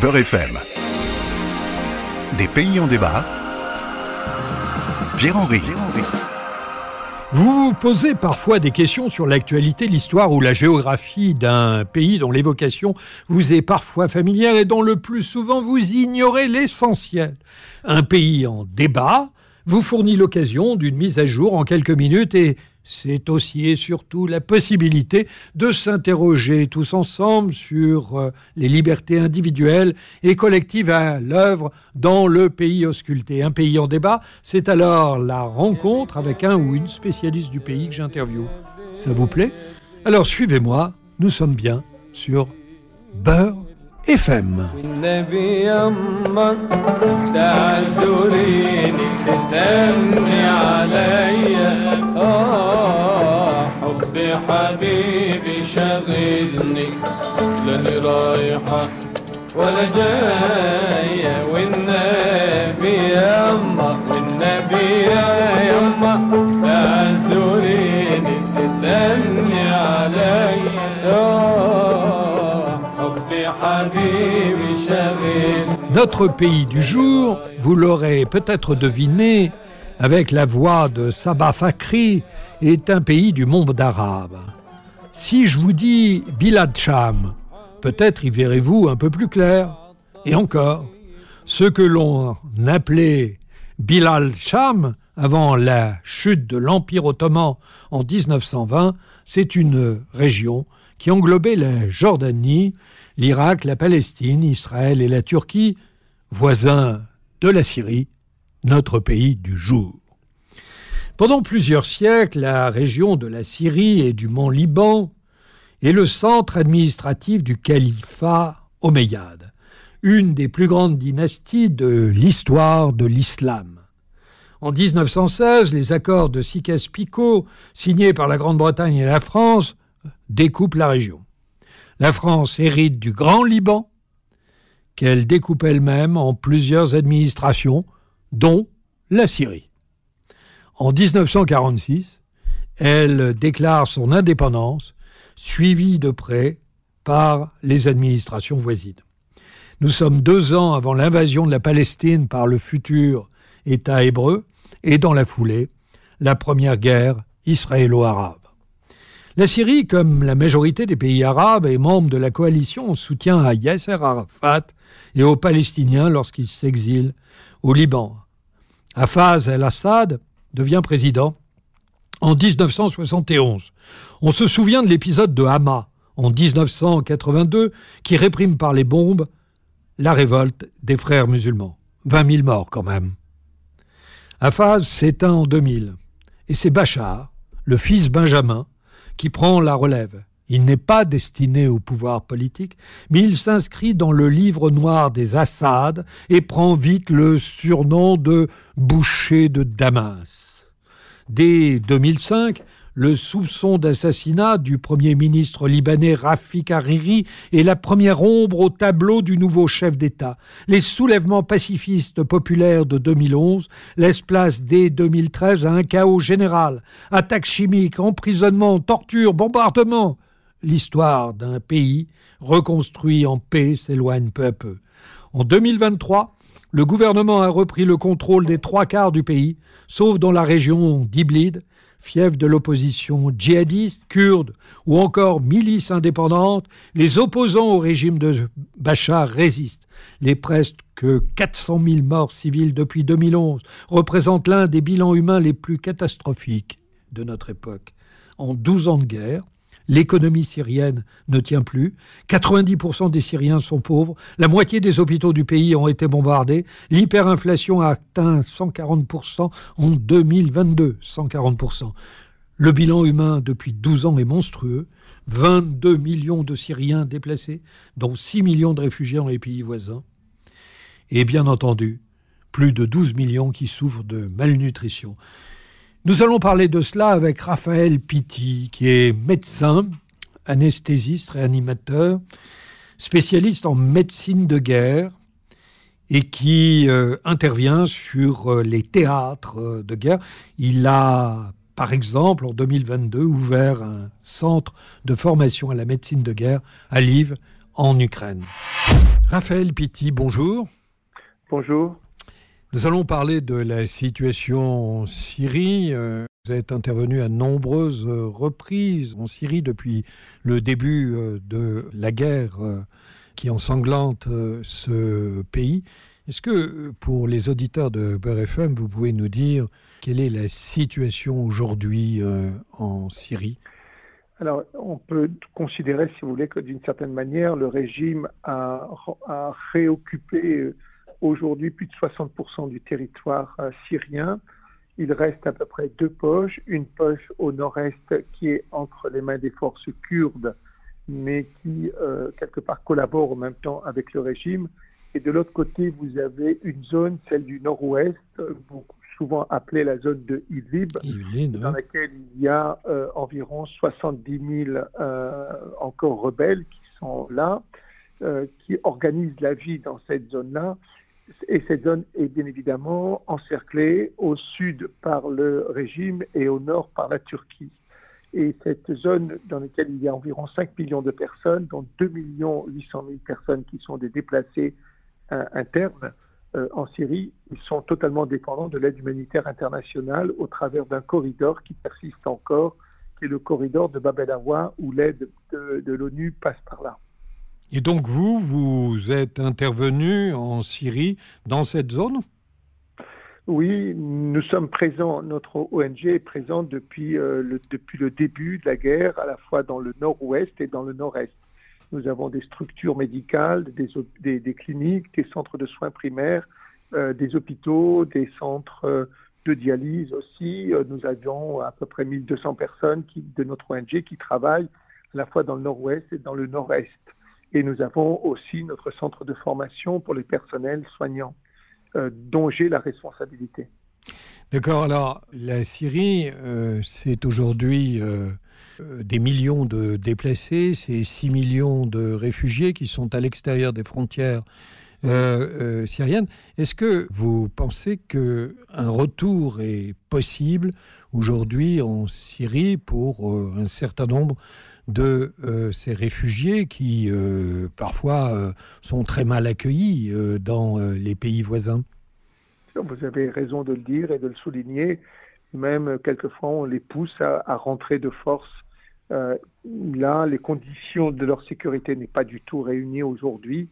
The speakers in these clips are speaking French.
Beurre FM. Des pays en débat. Pierre-Henri. Vous vous posez parfois des questions sur l'actualité, l'histoire ou la géographie d'un pays dont l'évocation vous est parfois familière et dont le plus souvent vous ignorez l'essentiel. Un pays en débat vous fournit l'occasion d'une mise à jour en quelques minutes et c'est aussi et surtout la possibilité de s'interroger tous ensemble sur euh, les libertés individuelles et collectives à l'œuvre dans le pays ausculté. Un pays en débat, c'est alors la rencontre avec un ou une spécialiste du pays que j'interviewe. Ça vous plaît? Alors suivez-moi, nous sommes bien sur Beurre FM. حبيبي شاغلني لاني رايحة ولا جاية والنبي يما والنبي يما تعزوليني تدلي عليا حبي حبيبي شاغلني Notre pays du jour, vous l'aurez peut-être deviné, avec la voix de Sabah Fakri, est un pays du monde arabe. Si je vous dis Bilad Sham, peut-être y verrez-vous un peu plus clair. Et encore, ce que l'on appelait Bilal Sham avant la chute de l'Empire ottoman en 1920, c'est une région qui englobait la Jordanie, l'Irak, la Palestine, Israël et la Turquie, voisins de la Syrie, notre pays du jour. Pendant plusieurs siècles, la région de la Syrie et du mont Liban est le centre administratif du califat omeyyade, une des plus grandes dynasties de l'histoire de l'islam. En 1916, les accords de Sykes-Picot, signés par la Grande-Bretagne et la France, découpent la région. La France hérite du Grand Liban, qu'elle découpe elle-même en plusieurs administrations, dont la Syrie. En 1946, elle déclare son indépendance, suivie de près par les administrations voisines. Nous sommes deux ans avant l'invasion de la Palestine par le futur État hébreu et dans la foulée, la première guerre israélo-arabe. La Syrie, comme la majorité des pays arabes, est membre de la coalition en soutien à Yasser Arafat et aux Palestiniens lorsqu'ils s'exilent au Liban. Hafez el-Assad devient président en 1971. On se souvient de l'épisode de Hama en 1982 qui réprime par les bombes la révolte des frères musulmans. 20 000 morts quand même. Hafaz s'éteint en 2000 et c'est Bachar, le fils Benjamin, qui prend la relève. Il n'est pas destiné au pouvoir politique, mais il s'inscrit dans le livre noir des Assad et prend vite le surnom de boucher de Damas. Dès 2005, le soupçon d'assassinat du Premier ministre libanais Rafik Hariri est la première ombre au tableau du nouveau chef d'État. Les soulèvements pacifistes populaires de 2011 laissent place dès 2013 à un chaos général. Attaques chimiques, emprisonnements, tortures, bombardements l'histoire d'un pays reconstruit en paix s'éloigne peu à peu. En 2023, le gouvernement a repris le contrôle des trois quarts du pays, sauf dans la région d'Iblid, fief de l'opposition djihadiste, kurde ou encore milice indépendante, les opposants au régime de Bachar résistent. Les presque 400 000 morts civiles depuis 2011 représentent l'un des bilans humains les plus catastrophiques de notre époque. En 12 ans de guerre, l'économie syrienne ne tient plus, 90% des Syriens sont pauvres, la moitié des hôpitaux du pays ont été bombardés, l'hyperinflation a atteint 140% en 2022, 140%. Le bilan humain depuis 12 ans est monstrueux, 22 millions de Syriens déplacés, dont 6 millions de réfugiés dans les pays voisins, et bien entendu, plus de 12 millions qui souffrent de malnutrition. Nous allons parler de cela avec Raphaël Pitti, qui est médecin, anesthésiste, réanimateur, spécialiste en médecine de guerre et qui euh, intervient sur euh, les théâtres euh, de guerre. Il a, par exemple, en 2022, ouvert un centre de formation à la médecine de guerre à Live, en Ukraine. Raphaël Pitti, bonjour. Bonjour. Nous allons parler de la situation en Syrie. Euh, vous êtes intervenu à nombreuses reprises en Syrie depuis le début euh, de la guerre euh, qui ensanglante ce pays. Est-ce que pour les auditeurs de BRFM, vous pouvez nous dire quelle est la situation aujourd'hui en Syrie? Alors, on peut considérer, si vous voulez, que d'une certaine manière, le régime a, a réoccupé aujourd'hui plus de 60% du territoire euh, syrien. Il reste à peu près deux poches, une poche au nord-est qui est entre les mains des forces kurdes, mais qui euh, quelque part collabore en même temps avec le régime. Et de l'autre côté, vous avez une zone, celle du nord-ouest, souvent appelée la zone de Idlib, dans laquelle il y a euh, environ 70 000 encore rebelles qui sont là, qui organisent la vie dans cette zone-là et cette zone est bien évidemment encerclée au sud par le régime et au nord par la Turquie. Et cette zone dans laquelle il y a environ 5 millions de personnes, dont 2 millions 800 000 personnes qui sont des déplacés euh, internes euh, en Syrie, ils sont totalement dépendants de l'aide humanitaire internationale au travers d'un corridor qui persiste encore, qui est le corridor de Bab el Awa, où l'aide de l'ONU passe par là. Et donc vous, vous êtes intervenu en Syrie dans cette zone? Oui, nous sommes présents, notre ONG est présente depuis, euh, le, depuis le début de la guerre, à la fois dans le nord-ouest et dans le nord-est. Nous avons des structures médicales, des, cliniques, des centres de soins primaires, euh, des hôpitaux, des centres euh, de dialyse aussi. Nous avions à peu près 1200 personnes qui, de notre ONG qui travaillent à la fois dans le nord-ouest et dans le nord-est. Et nous avons aussi notre centre de formation pour les personnels soignants, euh, dont j'ai la responsabilité. D'accord. Alors, la Syrie, euh, c'est aujourd'hui euh, des millions de déplacés, c'est 6 millions de réfugiés qui sont à l'extérieur des frontières syriennes. Est-ce que vous pensez qu'un retour est possible aujourd'hui en Syrie pour un certain nombre de euh, ces réfugiés qui euh, parfois euh, sont très mal accueillis dans les pays voisins. Vous avez raison de le dire et de le souligner. Même quelquefois, on les pousse à, rentrer de force. là, les conditions de leur sécurité n'est pas du tout réunies aujourd'hui,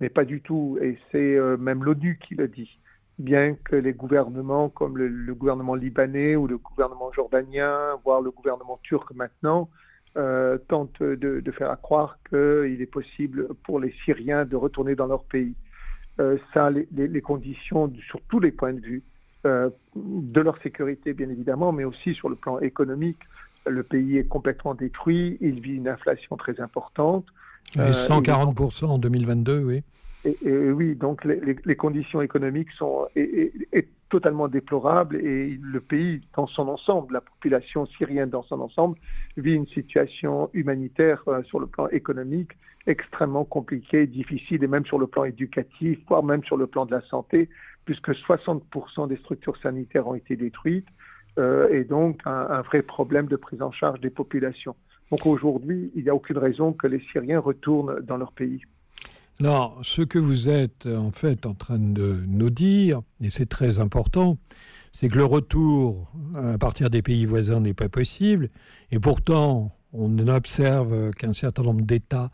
mais pas du tout. Et c'est même l'ONU qui le dit. Bien que les gouvernements, comme le gouvernement libanais ou le gouvernement jordanien, voire le gouvernement turc maintenant, euh, tente de, faire croire qu'il est possible pour les Syriens de retourner dans leur pays. Euh, ça, les, conditions sur tous les points de vue, euh, de leur sécurité bien évidemment, mais aussi sur le plan économique, le pays est complètement détruit, il vit une inflation très importante. 140% en 2022, oui. Et, oui, donc les, conditions économiques sont totalement déplorables et le pays dans son ensemble, la population syrienne dans son ensemble, vit une situation humanitaire euh, sur le plan économique extrêmement compliquée, difficile, et même sur le plan éducatif, voire même sur le plan de la santé, puisque 60% des structures sanitaires ont été détruites, euh, et donc un, un vrai problème de prise en charge des populations. Donc aujourd'hui, il n'y a aucune raison que les Syriens retournent dans leur pays. Alors, ce que vous êtes en fait en train de nous dire, et c'est très important, c'est que le retour à partir des pays voisins n'est pas possible, et pourtant on observe qu'un certain nombre d'États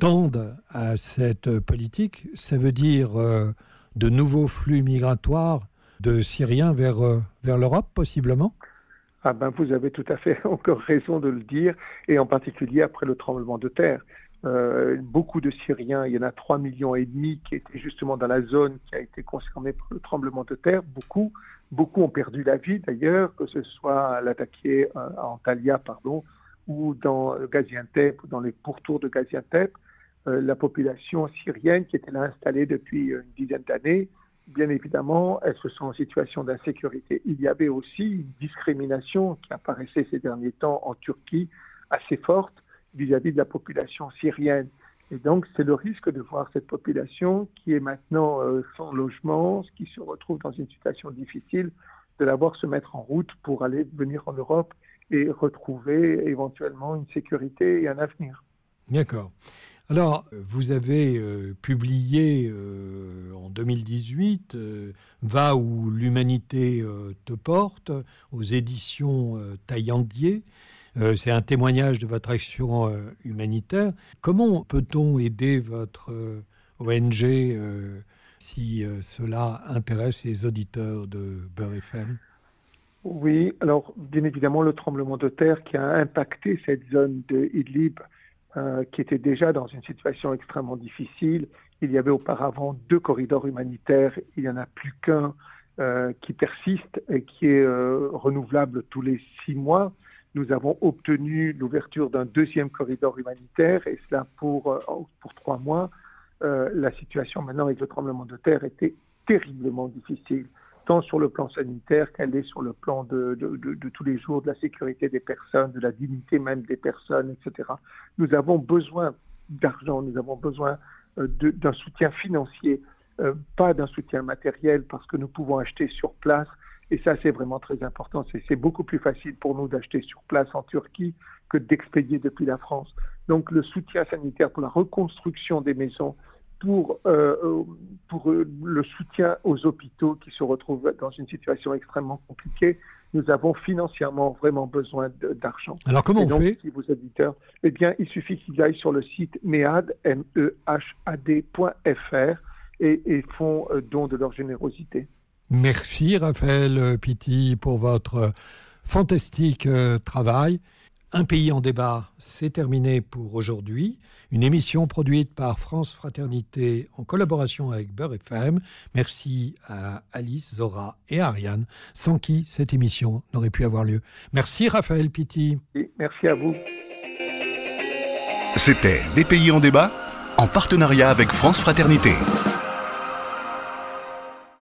tendent à cette politique. Ça veut dire euh, de nouveaux flux migratoires de Syriens vers, euh, vers l'Europe, possiblement? Ah ben, Vous avez tout à fait encore raison de le dire, et en particulier après le tremblement de terre. Euh, beaucoup de Syriens, il y en a 3 millions et demi qui étaient justement dans la zone qui a été concernée par le tremblement de terre. Beaucoup, beaucoup ont perdu la vie d'ailleurs, que ce soit à l'Atakié, euh, à Antalya, pardon, ou dans Gaziantep, ou dans les pourtours de Gaziantep. Euh, la population syrienne qui était là installée depuis une dizaine d'années, bien évidemment, elle se sent en situation d'insécurité. Il y avait aussi une discrimination qui apparaissait ces derniers temps en Turquie assez forte vis-à-vis de la population syrienne. Et donc, c'est le risque de voir cette population qui est maintenant euh, sans logement, qui se retrouve dans une situation difficile, de la voir se mettre en route pour aller venir en Europe et retrouver éventuellement une sécurité et un avenir. D'accord. Alors, vous avez euh, publié euh, en 2018 euh, Va où l'humanité te porte aux éditions Taillandier. Euh, C'est un témoignage de votre action euh, humanitaire. Comment peut-on aider votre euh, ONG si cela intéresse les auditeurs de Beurre FM Oui, alors bien évidemment le tremblement de terre qui a impacté cette zone de Idlib, qui était déjà dans une situation extrêmement difficile. Il y avait auparavant deux corridors humanitaires, il n'y en a plus qu'un qui persiste et qui est renouvelable tous les six mois. Nous avons obtenu l'ouverture d'un deuxième corridor humanitaire et cela pour, euh, pour trois mois. Euh, la situation maintenant avec le tremblement de terre était terriblement difficile, tant sur le plan sanitaire qu'elle est sur le plan de, de, tous les jours, de la sécurité des personnes, de la dignité même des personnes, etc. Nous avons besoin d'argent, nous avons besoin euh, d'un soutien financier, pas d'un soutien matériel, parce que nous pouvons acheter sur place. Et ça, c'est vraiment très important. C'est beaucoup plus facile pour nous d'acheter sur place en Turquie que d'expédier depuis la France. Donc le soutien sanitaire pour la reconstruction des maisons, pour, euh, pour le soutien aux hôpitaux qui se retrouvent dans une situation extrêmement compliquée, nous avons financièrement vraiment besoin d'argent. Alors comment donc, on fait? si vos auditeurs, eh bien, il suffit qu'ils aillent sur le site mehad, m e h a d.fr et, et font euh, don de leur générosité. Merci Raphaël Pitti pour votre fantastique euh, travail. Un pays en débat, c'est terminé pour aujourd'hui. Une émission produite par France Fraternité en collaboration avec Beurre FM. Merci à Alice, Zora et Ariane, sans qui cette émission n'aurait pu avoir lieu. Merci Raphaël Pitti. Et merci à vous. C'était Des pays en débat en partenariat avec France Fraternité.